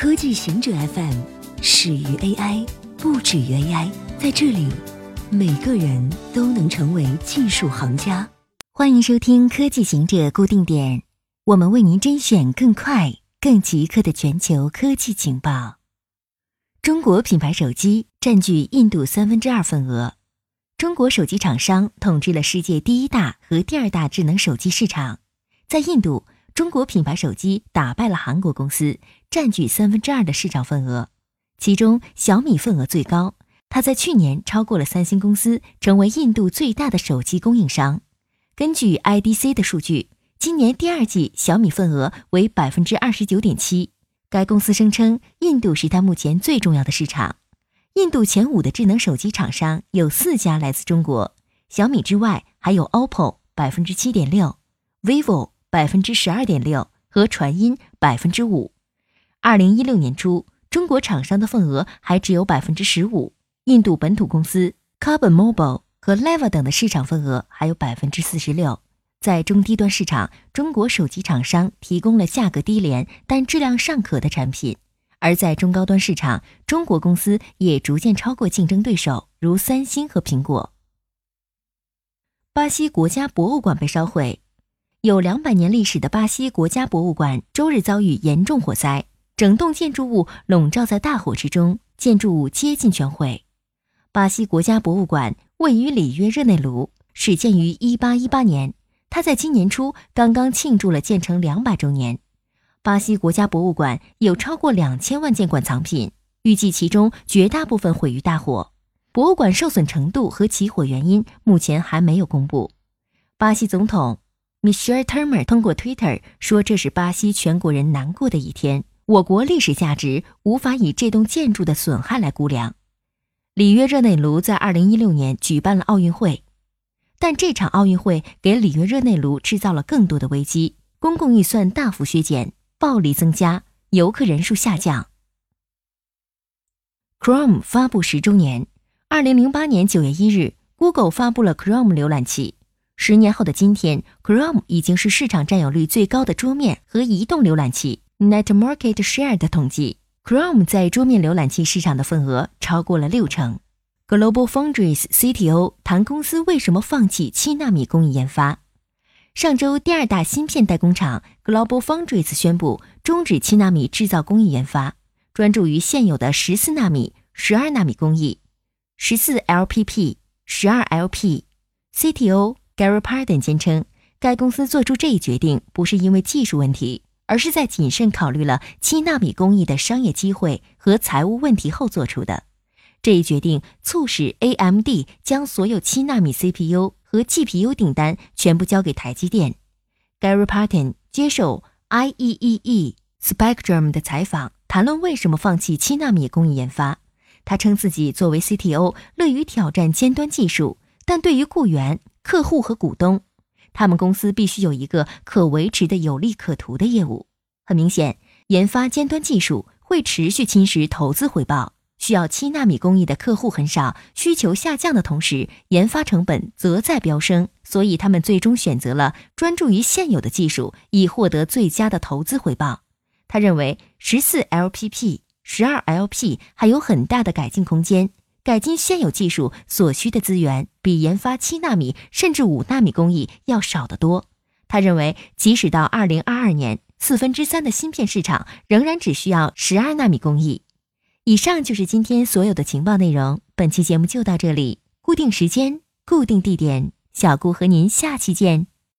科技行者 FM 始于 AI，不止于 AI。在这里，每个人都能成为技术行家。欢迎收听科技行者固定点，我们为您甄选更快、更即刻的全球科技情报。中国品牌手机占据印度三分之二份额。中国手机厂商统治了世界第一大和第二大智能手机市场。在印度，中国品牌手机打败了韩国公司，占据三分之二的市场份额。其中，小米份额最高，它在去年超过了三星公司，成为印度最大的手机供应商。根据 IDC 的数据，今年第二季小米份额为百分之二十九点七。该公司声称，印度是它目前最重要的市场。印度前五的智能手机厂商有四家来自中国，小米之外还有 OPPO 百分之七点六，vivo 百分之十二点六和传音百分之五。二零一六年初，中国厂商的份额还只有百分之十五，印度本土公司 Carbon Mobile 和 Leva 等的市场份额还有百分之四十六。在中低端市场，中国手机厂商提供了价格低廉但质量尚可的产品。而在中高端市场，中国公司也逐渐超过竞争对手，如三星和苹果。巴西国家博物馆被烧毁，有两百年历史的巴西国家博物馆周日遭遇严重火灾，整栋建筑物笼罩在大火之中，建筑物接近全毁。巴西国家博物馆位于里约热内卢，始建于一八一八年，它在今年初刚刚庆祝了建成两百周年。巴西国家博物馆有超过两千万件馆藏品，预计其中绝大部分毁于大火。博物馆受损程度和起火原因目前还没有公布。巴西总统 Michel Temer 通过 Twitter 说：“这是巴西全国人难过的一天。我国历史价值无法以这栋建筑的损害来估量。”里约热内卢在2016年举办了奥运会，但这场奥运会给里约热内卢制造了更多的危机，公共预算大幅削减。暴力增加，游客人数下降。Chrome 发布十周年，二零零八年九月一日，Google 发布了 Chrome 浏览器。十年后的今天，Chrome 已经是市场占有率最高的桌面和移动浏览器。Net Market Share 的统计，Chrome 在桌面浏览器市场的份额超过了六成。Global Foundries CTO 谈公司为什么放弃七纳米工艺研发。上周，第二大芯片代工厂 Global Foundries 宣布终止七纳米制造工艺研发，专注于现有的十四纳米、十二纳米工艺。十四 LPP、十二 LP。CTO Gary Pardon 坚称，该公司做出这一决定不是因为技术问题，而是在谨慎考虑了七纳米工艺的商业机会和财务问题后做出的。这一决定促使 AMD 将所有七纳米 CPU。和 GPU 订单全部交给台积电。Gary Parton 接受 IEEE Spectrum 的采访，谈论为什么放弃七纳米工艺研发。他称自己作为 CTO 乐于挑战尖端技术，但对于雇员、客户和股东，他们公司必须有一个可维持的有利可图的业务。很明显，研发尖端技术会持续侵蚀投资回报。需要七纳米工艺的客户很少，需求下降的同时，研发成本则在飙升，所以他们最终选择了专注于现有的技术，以获得最佳的投资回报。他认为十四 LPP、十二 LP 还有很大的改进空间，改进现有技术所需的资源比研发七纳米甚至五纳米工艺要少得多。他认为，即使到二零二二年，四分之三的芯片市场仍然只需要十二纳米工艺。以上就是今天所有的情报内容。本期节目就到这里，固定时间，固定地点，小顾和您下期见。